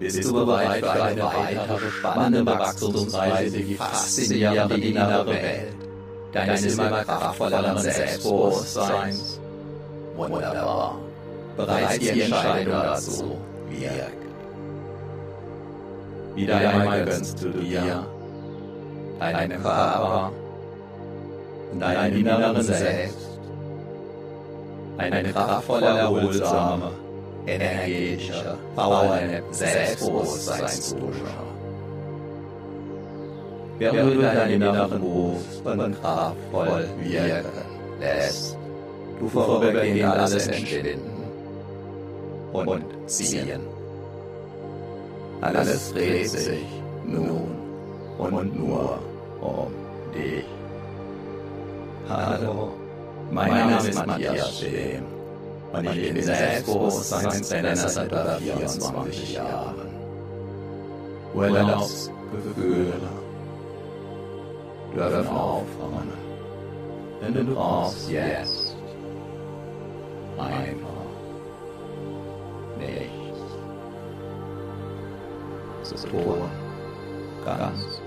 Bist du bereit für eine weitere spannende Wachstumsreise in die faszinierende innere Welt deines immer kraftvolleren Selbstbewusstseins? Wunderbar. Bereits die Entscheidung dazu wirkt. Wieder einmal gönnst du dir deinen Körper und deinen inneren Selbst eine kraftvolle, erholsame, energetische, powernde Selbstbewusstseinsdusche. Während du deinen inneren Bewusstsein kraftvoll wirken lässt, du vorübergehend alles entschwinden und ziehen. Alles dreht sich nun und nur um dich. Hallo, mein Name ist Matthias Schehm und ich bin Selbstbewusstseinstrainer seit über 24 Jahren. Urlaubsgefühle dürfen aufkommen, denn du brauchst jetzt einfach nichts zu tun. Ganz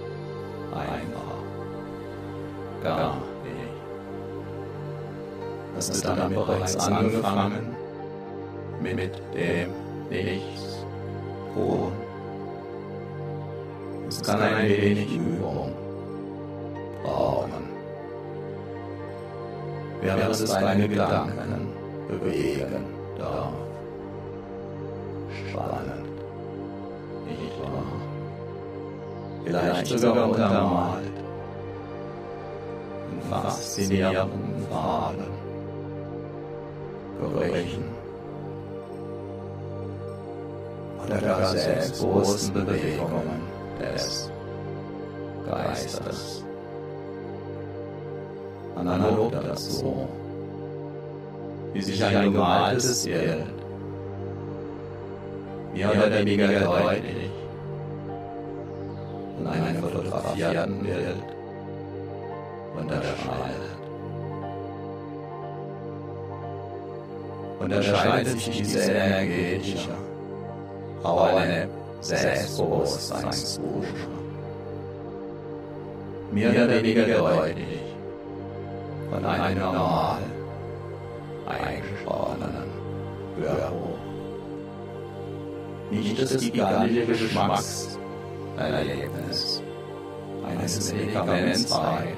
Das ist damit bereits angefangen mit dem Nichts tun. Es kann ein wenig Übung brauchen. Während es deine Gedanken bewegen darf. Spannend, nicht wahr? Vielleicht sogar untermalt. In faszinierenden Farben. Gerüchen. Oder gar selbstbewussten Bewegungen des Geistes. Analog dazu, wie sich ein gemaltes Bild mehr oder weniger deutlich von einem fotografierten Bild Unterscheidet sich diese energetische, eine Selbstbewusstseinsdusche mehr oder weniger deutlich von einem normal eingesprochenen Hörbuch. Nicht das gigantische Geschmackserlebnis eines Medikaments zeigt,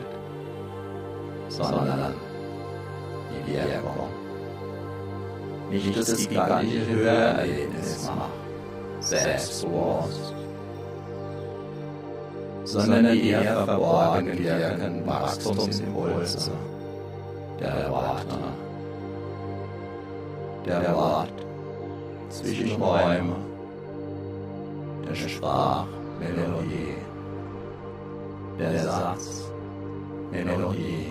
sondern die Wirkung. Nicht das gigantische Hörerlebnis macht, selbstbewusst, sondern die eher verborgen wirkenden Wachstumsimpulse der Worte, der Wort zwischen Räume, der Sprachmelodie, der Satzmelodie,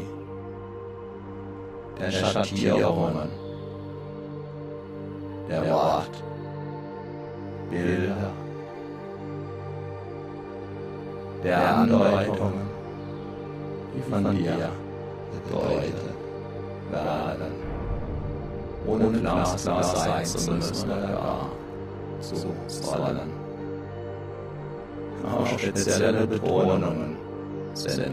der Schattierungen, der Wort, Bilder, der Andeutungen, die von dir bedeutet werden, ohne glasklar sein zu müssen oder? gar zu sollen. Auch spezielle Betonungen sind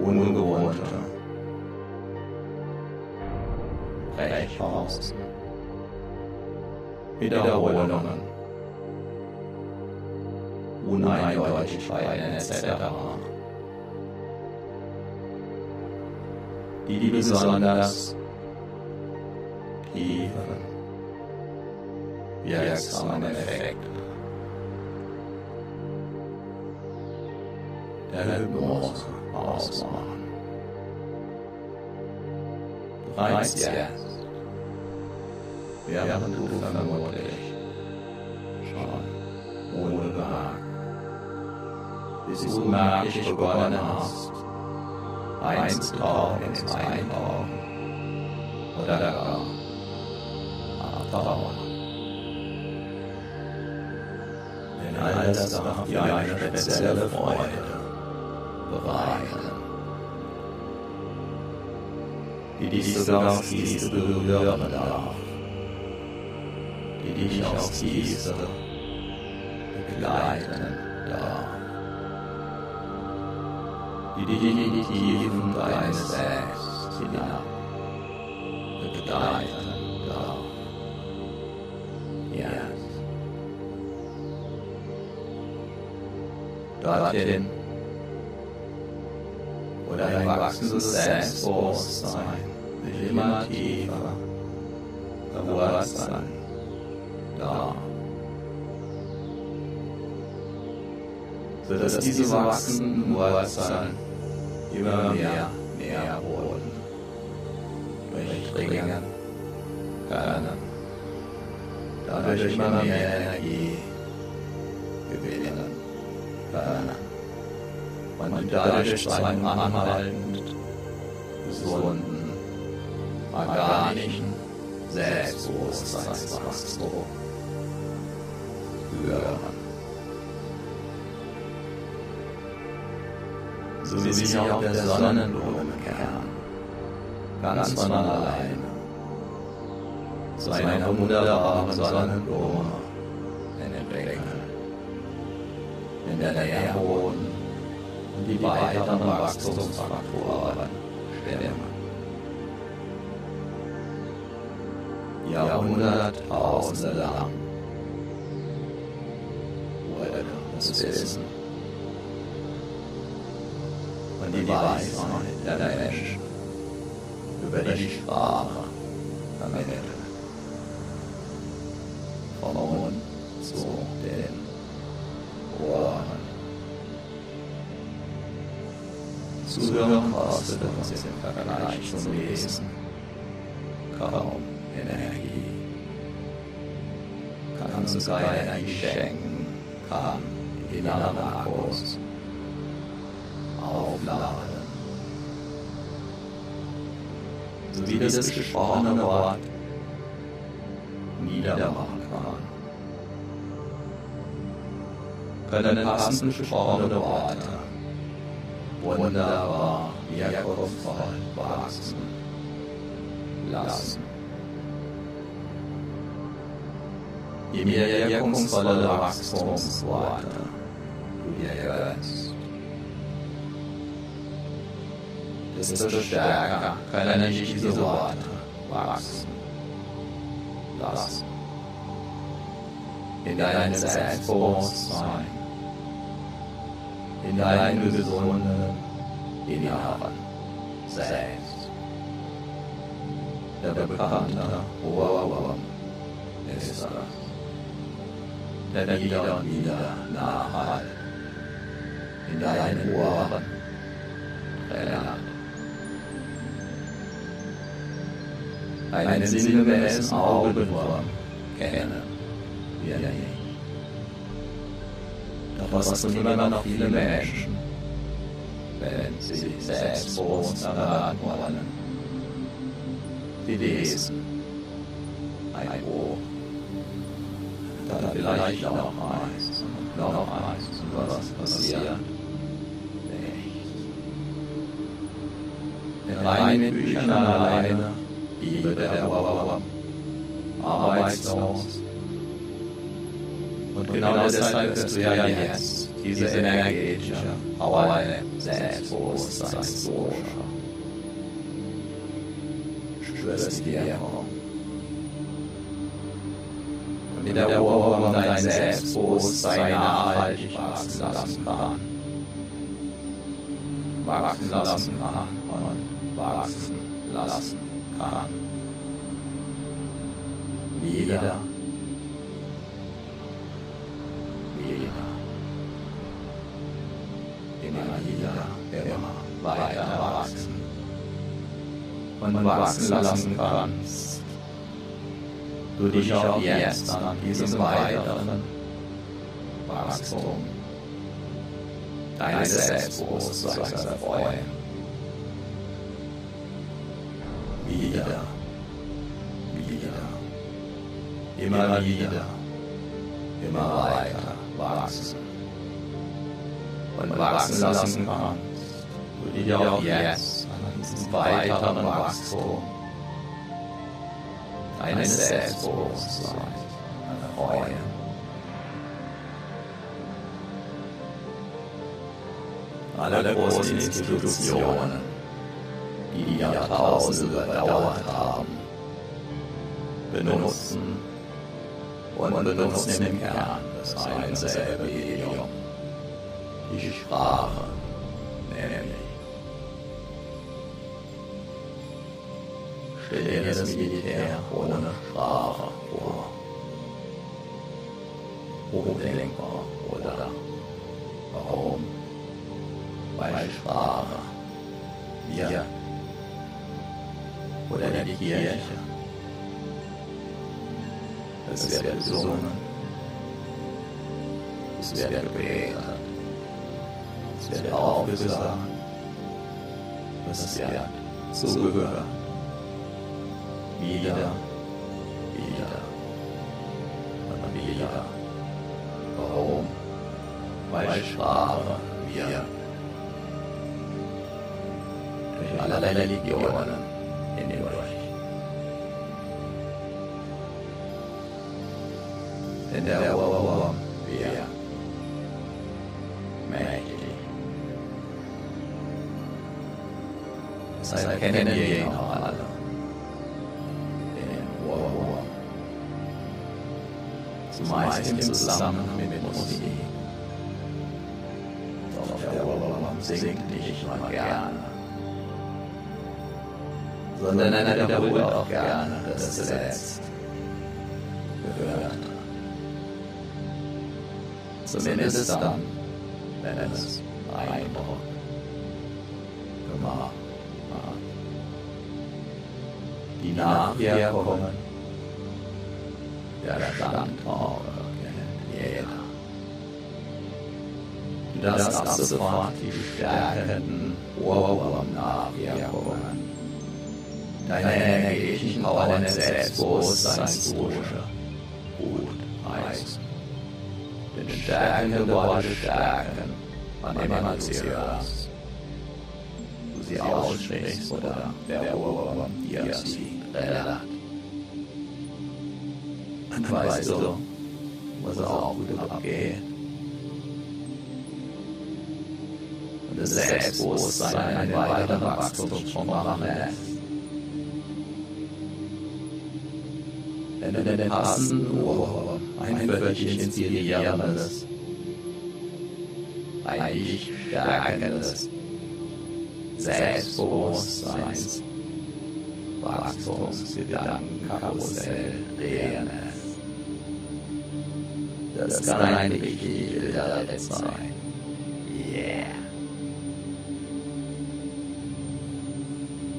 ungewohnte Brechpausen, Wiederholungen, Uneindeutigkeiten etc. die die besonders tiefen, wirksamen Effekte der Hypnose ausmachen. Bereits jetzt, während du vermutlich schon ohne Behagen. Bis unmerklich begonnen hast, einzutauchen ins Eintauchen oder gar abtauchen. Denn all das darf dir eine spezielle Freude bereiten, die sogar auf diese berühren darf. Dich aufs Tiefste begleiten darf. Die Tiefen deines Selbst hinab begleiten darf. Jetzt. Dorthin, wo dein wachsendes Selbstbewusstsein sich immer tiefer verwurzeln darf. Sodass diese wachsenden Wurzeln immer mehr, mehr Boden durchdringen können, dadurch immer mehr Energie gewinnen können und dadurch zu einem anhaltend gesunden, organischen Selbstbewusstseinswachstum. Führen. So wie sich auch der Sonnenblumenkern ganz von alleine zu einer wunderbaren Sonnenblume entwickeln, in der der Boden. Und die weiteren Wachstumsfaktoren stimmen. Jahrhunderttausende lang wurde das Wissen und die Weisheit der Menschen über die Sprache vermittelt. Vom Mund zu den Ohren. Zuhören kostet uns im Vergleich zum Lesen kaum Energie. Kann uns sogar Energie schenken, kann innere Akkus aufladen. So wie das gesprochene Wort niedermachen kann. Können passend gesprochene Worte wunderbar wirkungsvoll wachsen lassen. Je mehr wirkungsvolle Wachstumsworte du dir gönnst, desto stärker können dich diese Worte wachsen lassen. In deinem Selbstbewusstsein, in deinem gesunden inneren Selbst. Der bekannte Ohrwurm ist das, der wieder und wieder nachhalt in deinen Ohren trällert. Einen sinngemäßen Augenwurm kennen wir nicht. Doch was tun immer noch viele Menschen, wenn sie sich selbstbewusst erraten wollen? Sie lesen. Ein Buch, dann vielleicht noch eins. Und noch eins. Und was passiert? Nichts. In reinen Büchern alleine Liebe der Ohrwurm, arbeitslos. Und genau deshalb wirst du ja jetzt diese energetische, Auer Selbstbewusstseinsdosha. Spürst die Wirkung. Und in der Ohrwurm dein Selbstbewusstsein nachhaltig wachsen lassen kann. Wachsen lassen kann und wachsen lassen kann. Wieder. Wieder. Immer wieder, immer weiter wachsen. Und wachsen lassen kannst. Du dich auch jetzt an diesem weiteren Wachstum deines Selbstbewusstseins erfreuen wieder, wieder, immer wieder, immer weiter wachsen. Und wachsen lassen kannst. du dich auch jetzt an diesem weiteren Wachstum deines Selbstbewusstseins freuen. Alle großen Institutionen, die die Jahrtausende überdauert haben, benutzen und benutzen im Kern das ein selbe Medium, die Sprache, nämlich Stell dir das Militär ohne Sprache vor. Hochdenkbar, oder? Warum? Weil Sprache, wir oder die Kirche, es wird gesungen, es wird gebetet, es wird aufgesagt, es wird zugehört wieder, wieder. Und wieder. Warum? Weil Sprache wir durch alle Religionen mächtig. Deshalb kennen wir ihn auch alle. zumeist im Zusammenhang mit Musik. Doch der Ohrwurm singt nicht nur gerne, sondern er wiederholt auch gerne das zuletzt gehört. Zumindest dann, wenn es Eindruck gemacht. Die Nachwirkungen der Standorte kennt jeder. Darfst ab sofort die stärkenden Ohrwurm-Nachwirkungen deiner energetischen Power deines Selbstbewusstseinsdusche gut heißen. Denn stärkende Worte stärken, wann immer du sie hörst. Du sie aussprichst oder der Ohrwurm dir sie trällert dann weißt du, was auch gut abgeht. Und das Selbstbewusstsein einen weiteren Wachstumssprung machen lässt. Wenn du den passenden Ohrwurm, ein Wörtchen inspirierendes, dich stärkendes Selbstbewusstseins, Wachstumsgedankenkarussell drehen das kann ein richtig wilder sein. Yeah.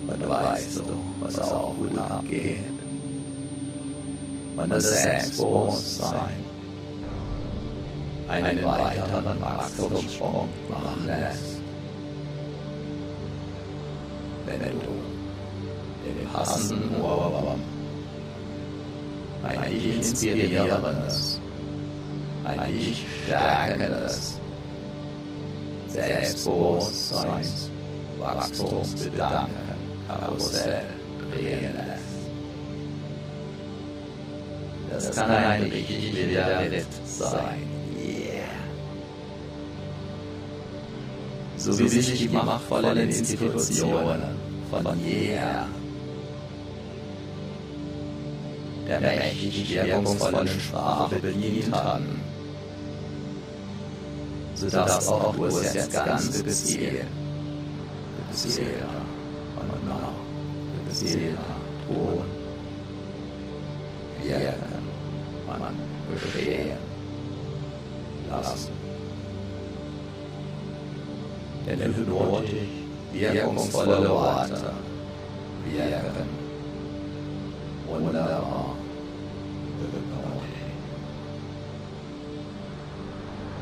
Und weißt du, was auch gut abgeht? Und das Selbstbewusstsein einen weiteren Wachstumssprung machen lässt. Wenn du den passenden Ohrwurm ein dich inspirierendes ein dich stärkendes Selbstbewusstseins, Wachstumsgedanken, Karussell drehen lässt. Das kann ein richtig wilder Ritt sein. So wie sich die machtvollen Institutionen von jeher. der mächtig wirkungsvollen Sprache bedient hatten sodass auch du es jetzt ganz bezählen. Bezähler und nach, Bezähler, Ton, Denn hypnotisch wirkungsvolle Worte wirken wunderbar.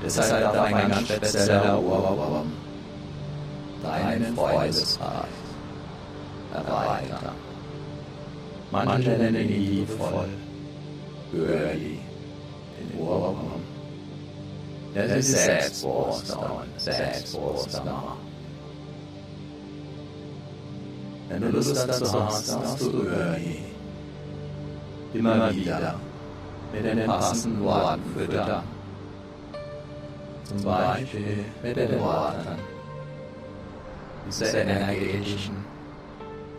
Deshalb darf ein ganz spezieller Ohrwurm deinen Freundeskreis erweitern. Manche nennen ihn liebevoll Girlie, den Ohrwurm. Das ist Selbstbewusstsein, Selbstbewusstsein. Wenn du Lust dazu hast, darfst du Girlie immer wieder mit den passenden Worten füttern. Zum Beispiel mit den Worten dieser energetischen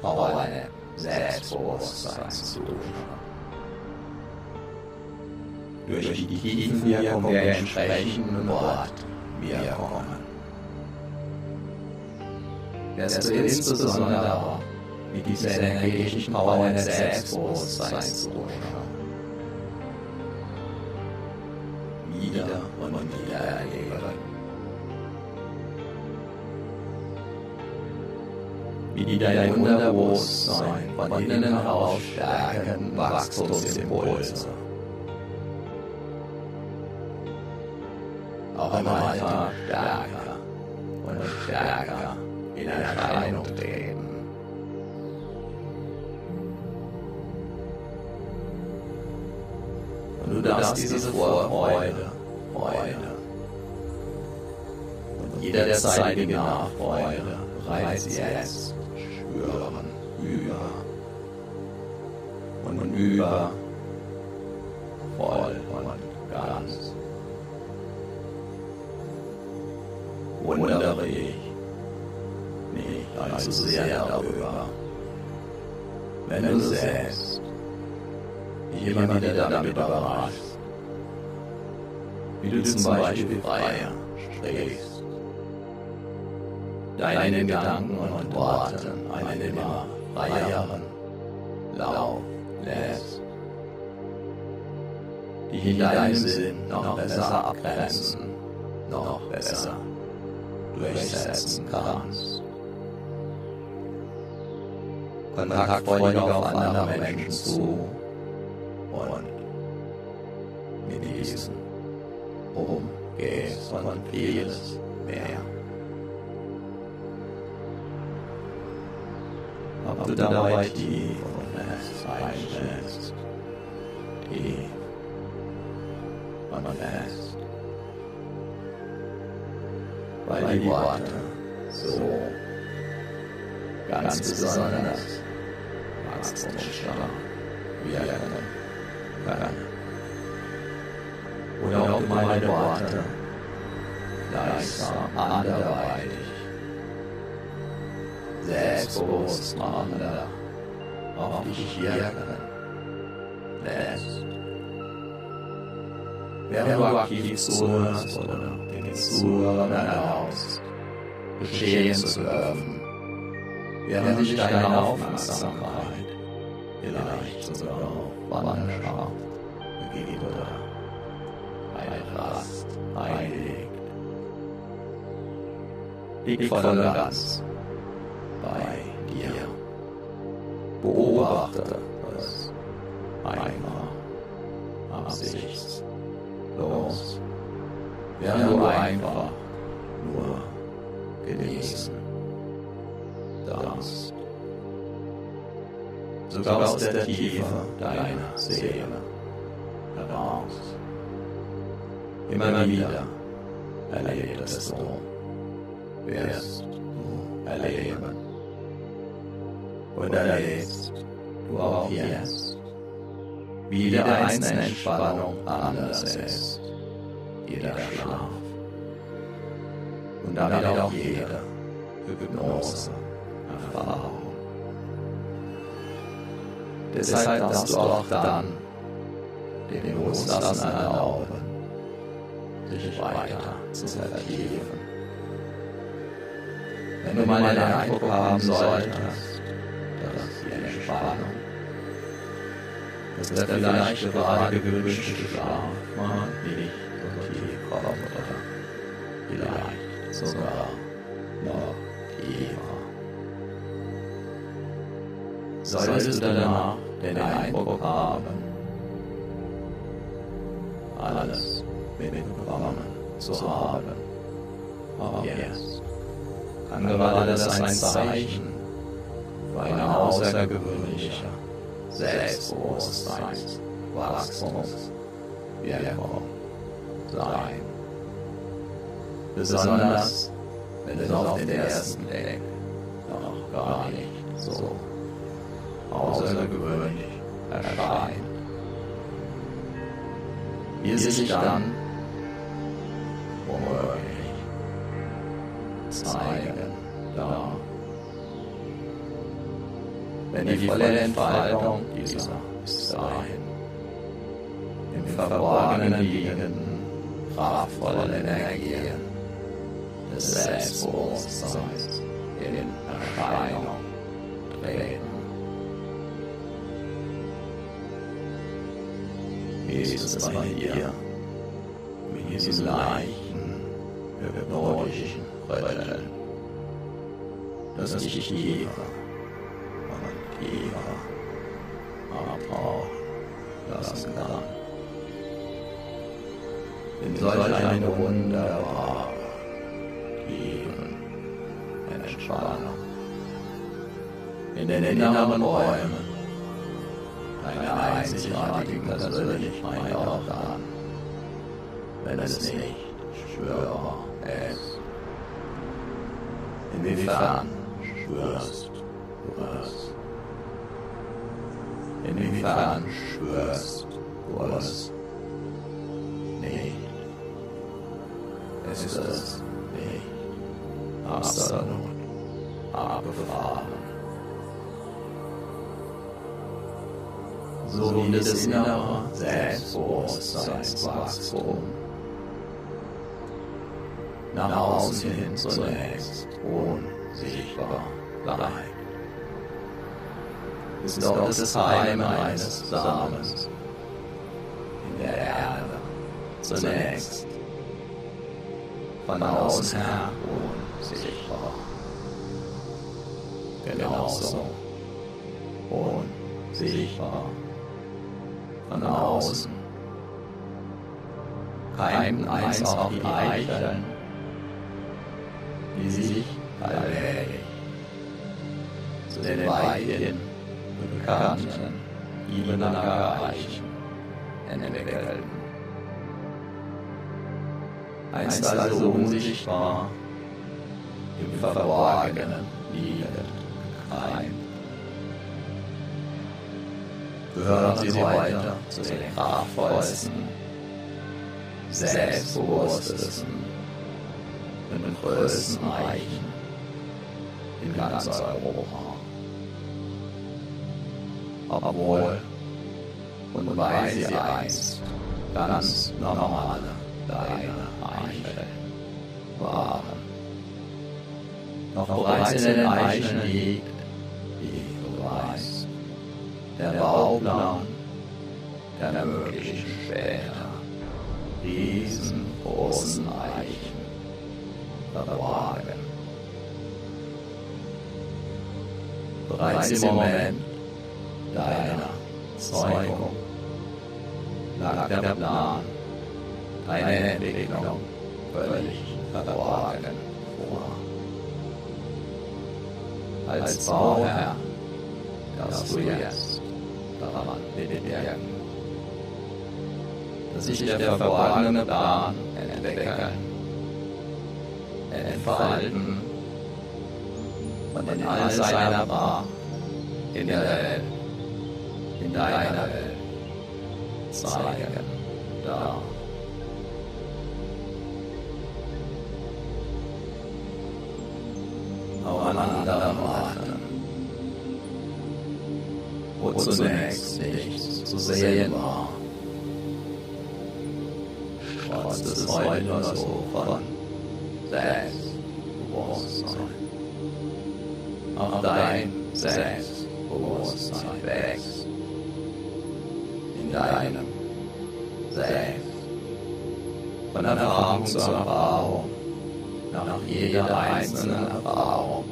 Power Selbstbewusstseins zu Durch die Tiefenwirkung der entsprechenden Wortwirkungen. Wirst du insbesondere mit dieser energetischen Power des Selbstbewusstseins zu Wieder und wieder erleben. wie dein Unterbewusstsein von innen heraus stärken Wachstumsimpulse. Auch im Alltag stärker und stärker in Erscheinung treten. Und du darfst diese Vorfreude, Freude und jederzeitige Nachfreude bereits jetzt spüren, über und über, darüber, wenn du dich immer wieder damit überraschst, wie du zum Beispiel freier sprichst deinen Gedanken und Worten einen immer freieren Lauf lässt, die in deinem Sinn noch besser abgrenzen, noch besser durchsetzen kannst. Kontaktfreudig auf andere Menschen zu und mit diesen umgehst und vieles mehr. ob du dabei tief und fest einstellst. Tief und fest. Weil die Worte so ganz besonders wachstumsstark werden können. Oder ob meine Worte gleichsam anderweitig selbstbewusst machender auf dich wirken lässt. Während du aktiv zuhörst oder den Zuhörern erlaubst, geschehen zu dürfen, während dich deine Aufmerksamkeit vielleicht sogar Wanderschaft. Begeht oder eine Rast einlegt. Liegt voll ganz bei dir. Beobachte es einmal. absichtslos, während du einfach Sogar aus der Tiefe deiner Seele heraus. Immer wieder erlebst du, wirst du erleben und erlebst du auch jetzt, wie jede einzelne Entspannung anders ist, jeder Schlaf und damit auch jede Hypnose-Erfahrung. Deshalb darfst du auch dann dem Loslassen erlauben, sich weiter zu vertiefen. Wenn du mal den Eindruck haben solltest, Entspannung. Das ist der vielleicht gerade gewünschte Schlaf mal nicht so tief kommt oder vielleicht sogar noch tiefer. Solltest du danach den Eindruck haben, alles mitbekommen zu haben, aber jetzt kann gerade das ein Zeichen für eine außergewöhnliche Selbstbewusstseinswachstumswirkung sein. Besonders wenn es auf den ersten Blick noch gar nicht so außergewöhnlich erscheint. wie es sich dann womöglich zeigen darf. Wenn die volle Entfaltung dieser bis dahin im Verborgenen liegenden, kraftvollen Energien des Selbstbewusstseins in Erscheinung treten. Es bei dir mit diesem leichten, hypnotischen Rütteln, das dich tiefer und tiefer abtauchen lassen kann? In solch eine wunderbare, tiefen Entspannung. In den inneren Räumen deiner einzigartigen Persönlichkeit dann, wenn es nicht spürbar ist. Inwiefern spürst du es? Inwiefern spürst du es nicht? Es ist es so wie das innere Selbstbewusstseinswachstum nach außen hin zunächst unsichtbar bleibt. Ist dort das Heim eines Samens in der Erde zunächst von außen her unsichtbar. Genauso unsichtbar von außen. Keimten einst auch die Eicheln, die sich allmählich zu den weithin bekannten Ibenacker Eichen entwickelten. Einst also unsichtbar im Verborgenen liegend keimt gehören sie weiter zu den kraftvollsten, selbstbewusstesten und größten Eichen in ganz Europa. Obwohl und weil sie einst ganz normale deine Eichen waren. Doch bereits in den Eichen liegt, der Bauplan der möglichen später riesengroßen Eichen verborgen. Bereits im Moment deiner Zeugung lag der Plan, deine Entwicklung völlig verborgen vor. Als Bauherr darfst du jetzt daran mitwirken, dass sich der verborgene Plan entwickeln, entfalten und in all seiner Pracht in der Welt, in deiner Welt. Zeigen darf. Auch an sehen war. Trotz des heute so von Selbstbewusstsein. Auch dein Selbstbewusstsein wächst. In deinem Selbst. Von Erfahrung zu Erfahrung, nach jeder einzelnen Erfahrung,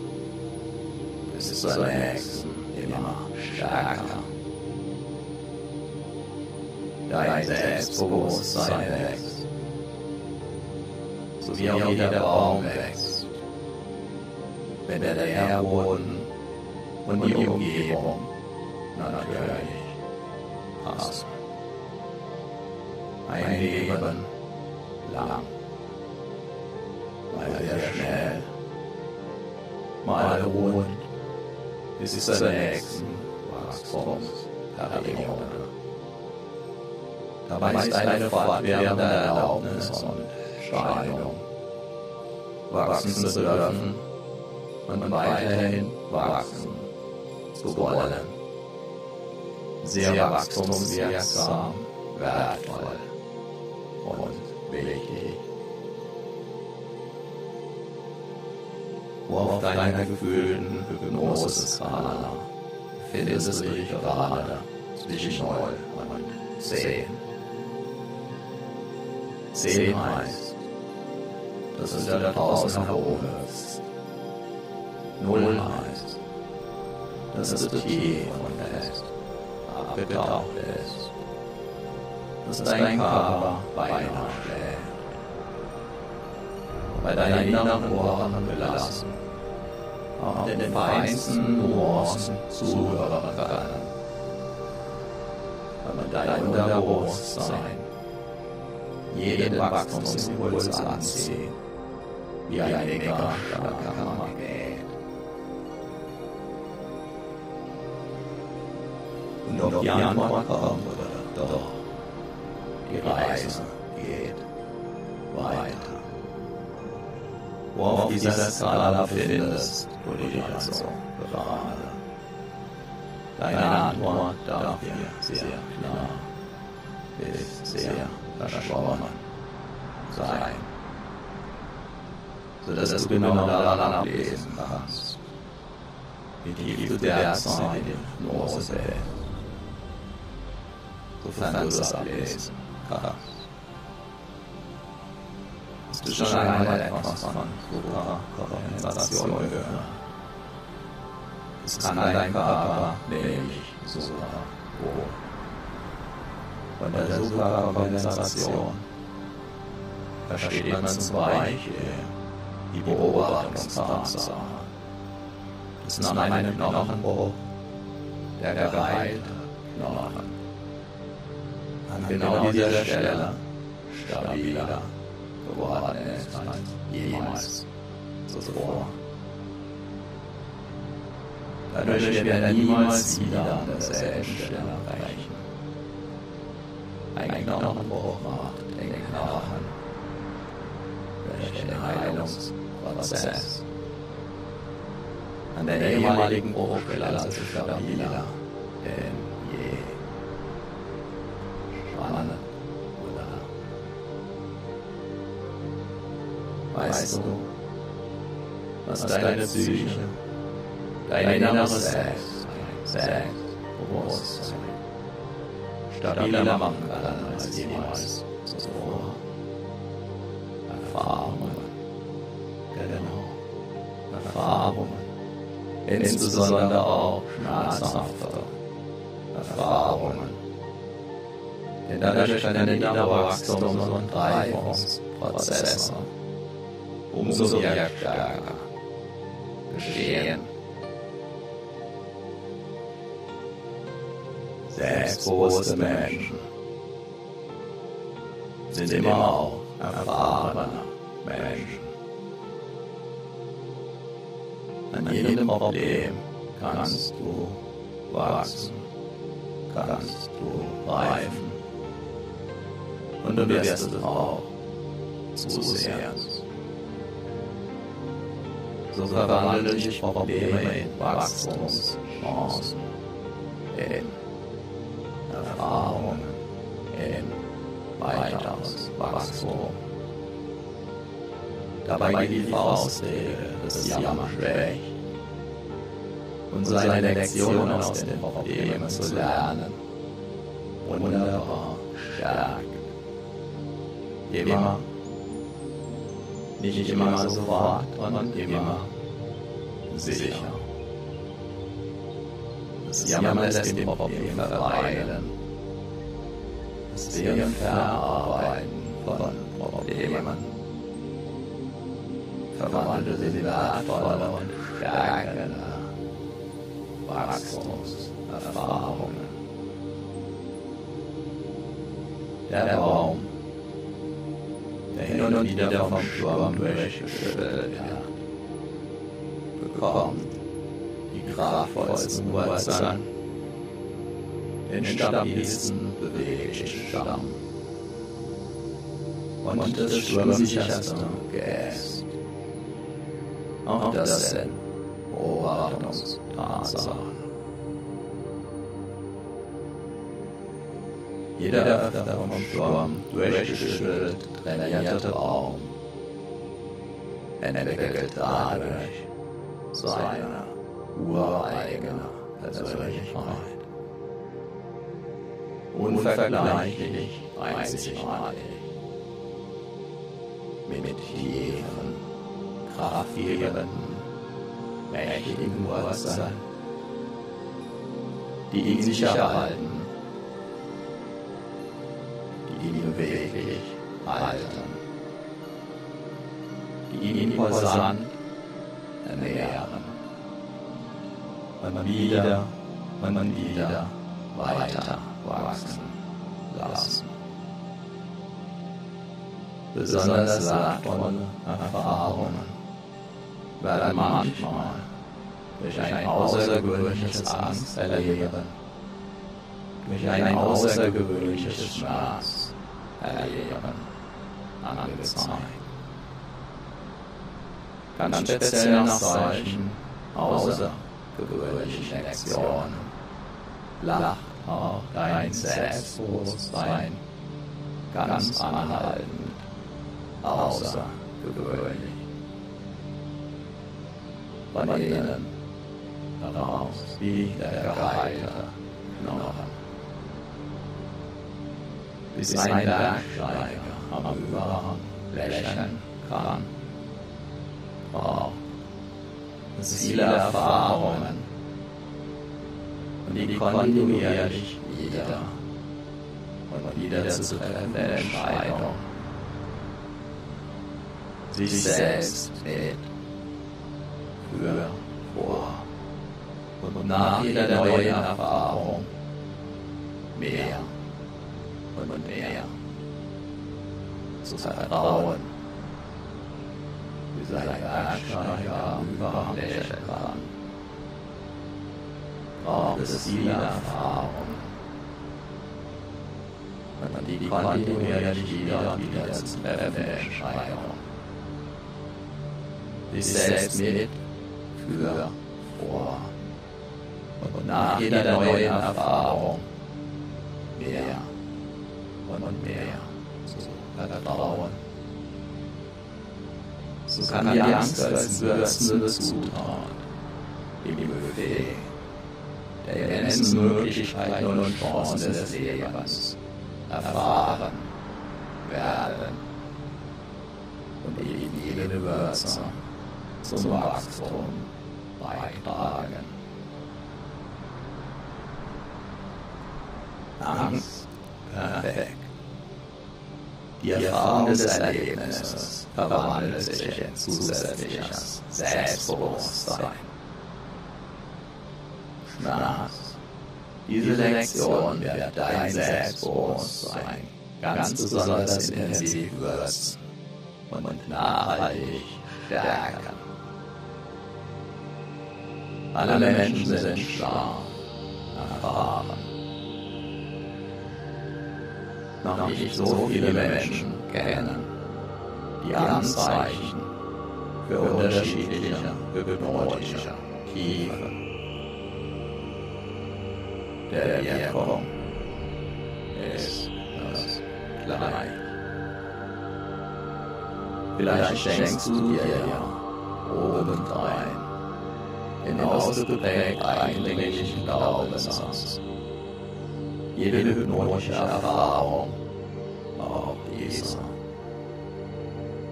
bis zur nächsten immer stärker. Dein Selbstbewusstsein wächst, so wie auch jeder Baum wächst, wenn der Nährboden und die Umgebung natürlich passen. Ein Leben lang, mal sehr schnell, mal ruhend, bis zur nächsten Wachstumsperiode. Dabei ist eine fortwährende Erlaubnis und Entscheidung, wachsen zu dürfen und weiterhin wachsen zu wollen. Sehr wachstumswirksam, wertvoll und wichtig. Wo auf deiner gefühlten Hypnose-Skala findest du dich gerade zwischen 0 und 10. 10 heißt, dass es da draußen nach oben ist. 0 heißt, dass es tief und fest abgetaucht ist. Dass dein Körper beinahe schlägt. Bei deinen inneren Ohren belassen. Auch den feinsten Nuancen zuhören kann. Aber dein Unterbewusstsein jeden Wachstumsimpuls anziehen, wie ein mega starker Magnet. Und ob die Antwort kommt oder? doch, die Reise geht weiter. Wo auf dieser Skala findest du dich also gerade. Deine Antwort darf dir sehr klar, ist sehr verschwommen sein, sodass du genau daran ablesen kannst, wie tief du derzeit im Hypnose bist, sofern du das ablesen kannst. Hast du schon einmal etwas von Kompensation gehört? Es kann dein Körper nämlich sogar wohl von der Superkompensation versteht man zum Beispiel die Beobachtungstatsache, dass nach einem Knochenbruch der geheilte Knochen. An genau dieser Stelle stabiler geworden ist als jemals zuvor. Dadurch wird er niemals wieder an derselben Stelle reichen ein Knochenbruch macht den Knochen durch den Heilungsprozess. An der ehemaligen Bruchstelle also stabiler denn je. Spannend, oder? Weißt du, was deine Psyche, dein inneres Selbst, Selbstbewusstsein stabiler machen kann als jemals zuvor. Erfahrungen, genau, Erfahrungen, insbesondere auch schmerzhafte Erfahrungen. Denn dadurch können innere Wachstums- und Reifungsprozesse umso stärker geschehen. Selbstbewusste Menschen sind immer auch erfahrene Menschen. An jedem Problem kannst du wachsen, kannst du reifen und du wirst es auch zusehends. So verwandeln sich Probleme in Wachstumschancen, in Erfahrungen in weiteres Wachstum. Dabei die Faustregel des Jammer schwächt und seine Lektionen aus den Problemen zu lernen wunderbar stärkt. Immer, nicht immer sofort und immer sicher. Das Jammern lässt den Problem verweilen. Deren Verarbeiten von Problemen verwandelt in wertvolle und stärkende Wachstumserfahrungen. Der Baum, der hin und wieder vom Sturm durchgeschüttelt wird, bekommt die kraftvollsten Wurzeln, den stabilsten beweglichen Stamm und das sturmsicherste Geäst. Auch das sind Beobachtungstatsachen. Jeder öfter vom Sturm durchgeschüttelt trainierte Raum entwickelt dadurch seine ureigene Persönlichkeit. Unvergleichlich einzigartig. Mit tiefen, kraftgebenden, mächtigen Wurzeln, die ihn sicher halten, die ihn beweglich halten, die ihn imposant ernähren, wenn man wieder, wenn man wieder weiter Besonders wertvolle Erfahrungen werden manchmal durch ein außergewöhnliches Angst erleben, durch ein außergewöhnliches Schmerz erleben, angezeigt. Ganz speziell nach solchen außergewöhnlichen Lektionen lacht auch dein Selbstbewusstsein ganz anhaltend außergewöhnlich. Von innen heraus wie der gereihte Knochen. Bis ein Bergsteiger am Überhang lächeln kann. Braucht es viele Erfahrungen und die kontinuierlich wieder und wieder zu treffende Entscheidung sich selbst mit für, vor. Und nach jeder neuen Erfahrung mehr und mehr zu vertrauen, wie sein Bergsteiger überhaupt kann. Braucht es viele Erfahrung, wenn man die kontinuierlich wieder und wieder zu treffende Entscheidung sich selbst mit, für, vor und nach jeder neuen Erfahrung mehr und mehr zu vertrauen. So kann die Angst als würzende Zutat im Buffet der immensen Möglichkeiten und Chancen des Lebens erfahren werden und die jede Würze zum Wachstum beitragen. Angst, perfekt. Die Erfahrung des Erlebnisses verwandelt sich in zusätzliches Selbstbewusstsein. Schmerz. Diese Lektion wird dein Selbstbewusstsein ganz besonders intensiv würzen und nachhaltig stärken. Alle Menschen sind schlau, erfahren. Noch nicht so viele Menschen kennen die Anzeichen für unterschiedliche hypnotische Tiefe der Wirkung ist das gleich. Vielleicht schenkst du dir ja obendrein den ausgeprägt eindringlichen Glaubenssatz. Jede hypnotische Erfahrung, auch diese,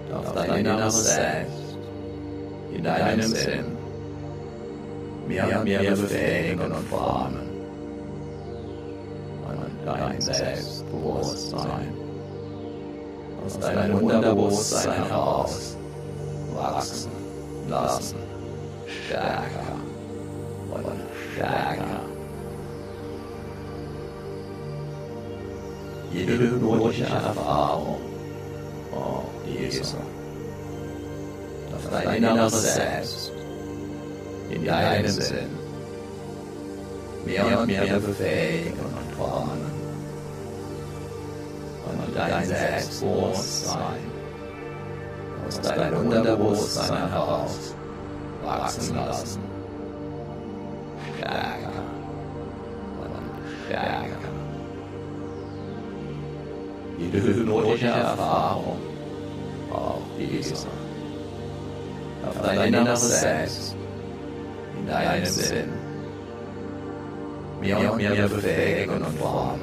darf dein inneres Selbst. In deinem Sinn. Mehr und mehr befähigen und formen. Und dein Selbstbewusstsein. Aus deinem Unterbewusstsein heraus wachsen lassen stärker und stärker. Jede hypnotische Erfahrung, oh Jesus, darf dein inneres Selbst in deinem Sinn mehr und mehr befähigen und entkommen. Und dein Selbstbewusstsein aus deinem Unterbewusstsein heraus wachsen lassen. Stärker und stärker. Jede hypnotische Erfahrung. Auch dieser. Auf dein inneres Selbst, in deinem Sinn, mehr und mehr befähigen und formen.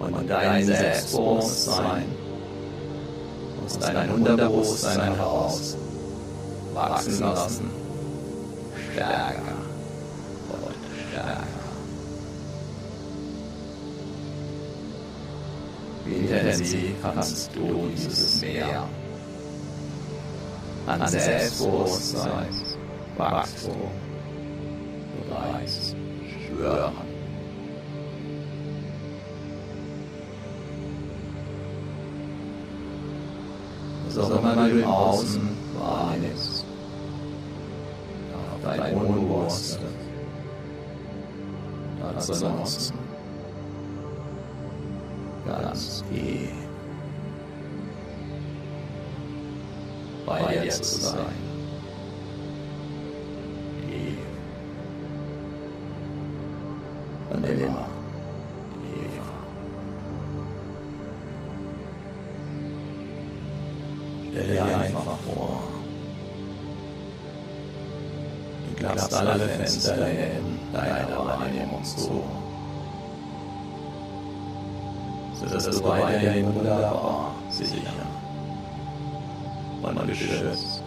Und dein Selbstbewusstsein. Aus deinem Unterbewusstsein heraus wachsen lassen, stärker und stärker. Wie intensiv kannst du dieses Meer an Selbstbewusstsein, Wachstum bereits schwören. So immer du im Außen nutzen, ganz tief bei dir zu sein. Tief. Und immer. Stell dir einfach vor, du klappst alle Fenster in deiner Wahrnehmung zu. sodass du weiterhin wunderbar, sicher und geschützt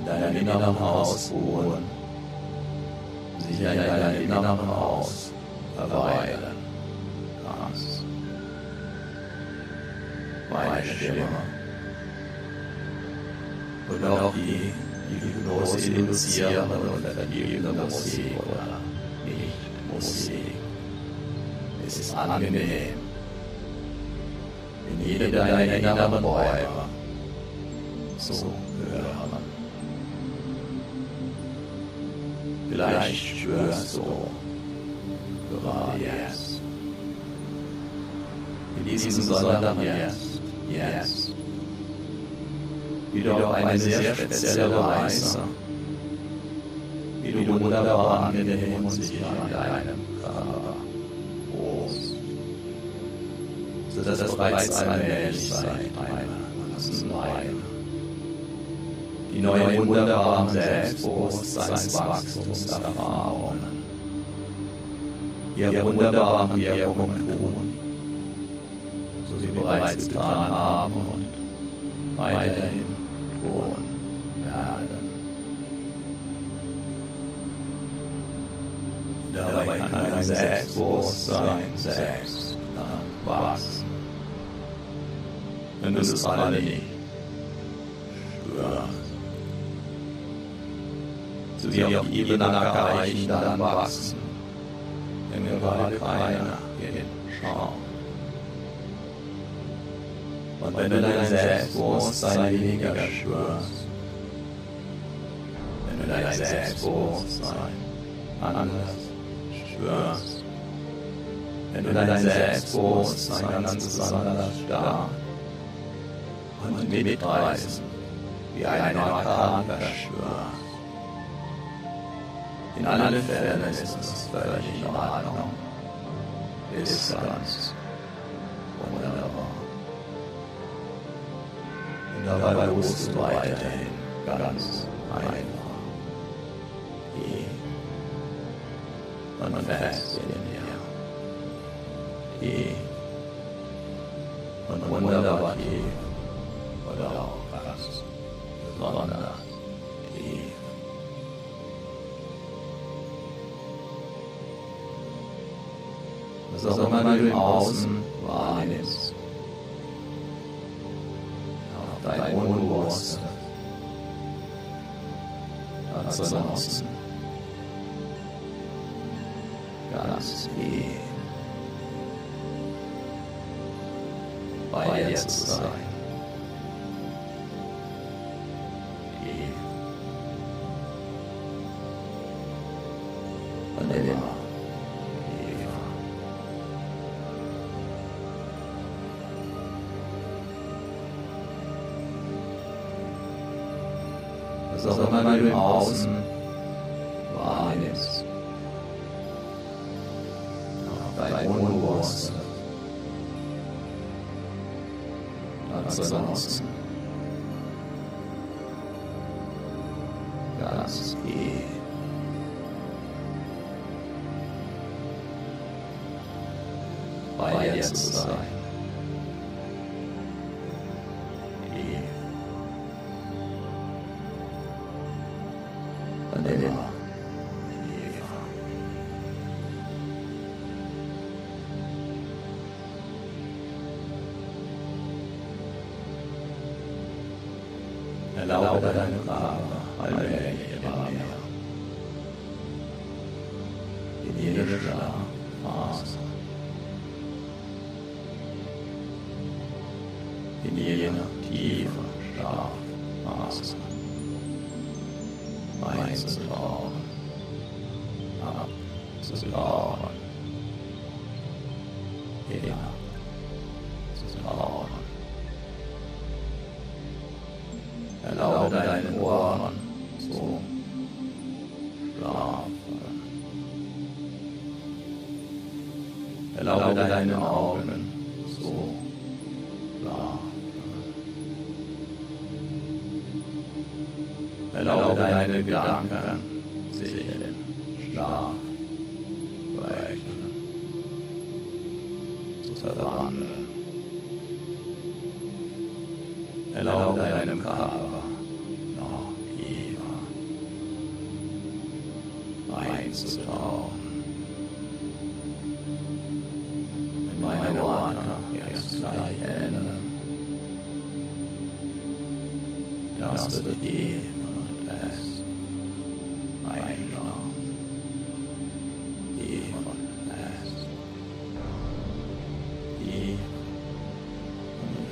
in deinem inneren Haus ruhen, sicher in deinem inneren Haus verweilen kannst. Meine Stimme und auch die, die Hypnose induzierende und vergebende Musik oder Musik. Es ist angenehm, in jedem deiner inneren Räume zu hören. Vielleicht spürst du gerade jetzt. In diesem besonderen Jetzt, jetzt, wie du auf eine sehr spezielle Weise, du wunderbar angenehm und sicher in deinem Körper. Ruhst, sodass es bereits allmählich einer ganzen Weile die neuen wunderbaren Selbstbewusstseinswachstumserfahrungen, ihre wunderbaren Wirkungen tun, so sie bereits getan haben und weiterhin dein Selbstbewusstsein selbst. Wachsen. Wenn du es alle nicht spürst. So wie auf Ebene erreichen, dann wachsen, wenn wir gerade keiner hinschaut. Und wenn du dein Selbstbewusstsein weniger spürst, wenn du dein Selbstbewusstsein anders spürst, wenn du dein Selbstbewusstsein ganz besonders stark und mitreißen, wie ein Orkan verspürst, in allen Fällen ist es völlig in Ordnung. Ist ganz wunderbar. Und dabei du weiterhin ganz einfach. Und fest in dir. Tief und wunderbar tief. Oder auch ganz besonders tief. was auch immer du im Außen wahrnimmst. Auf dein Unbewusste. Ganz ansonsten. Ganz was auch immer du im Außen wahrnimmst. Auch dein Unbewusstsein. Ganz im Außen. Ganz eh. bei dir zu sein. sense at all. Yes, I am. Does the deep past? I know. Deep past. Deep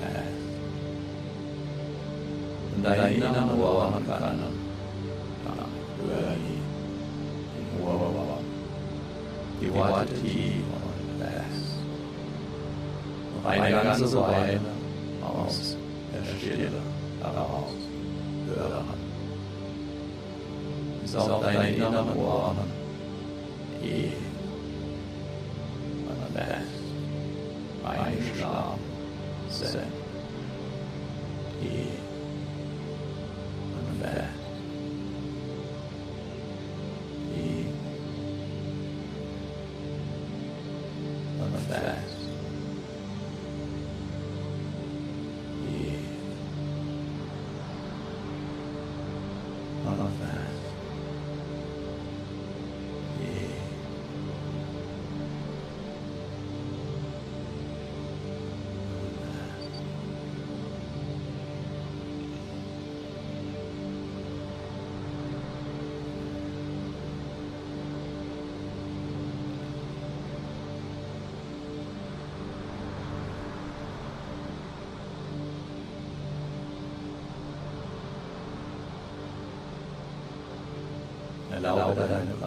past. And I എല്ലാ ഉപകാരങ്ങളും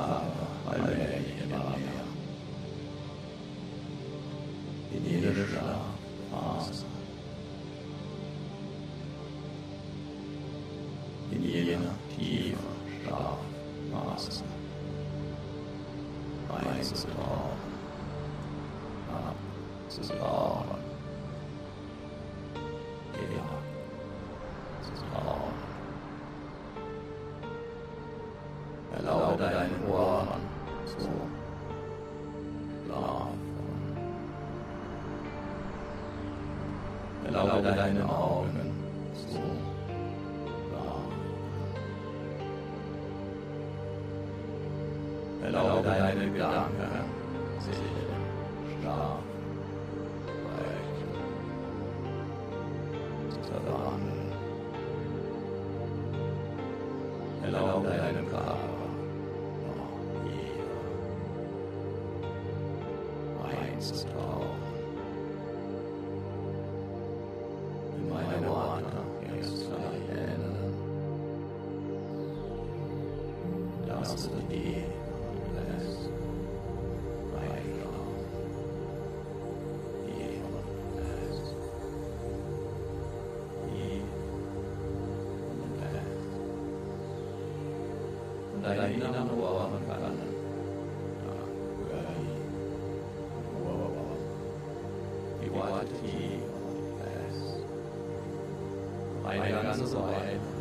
あ。Und deine inneren Ohren wandern. Die Worte tief fest. Eine ganze Weile aus.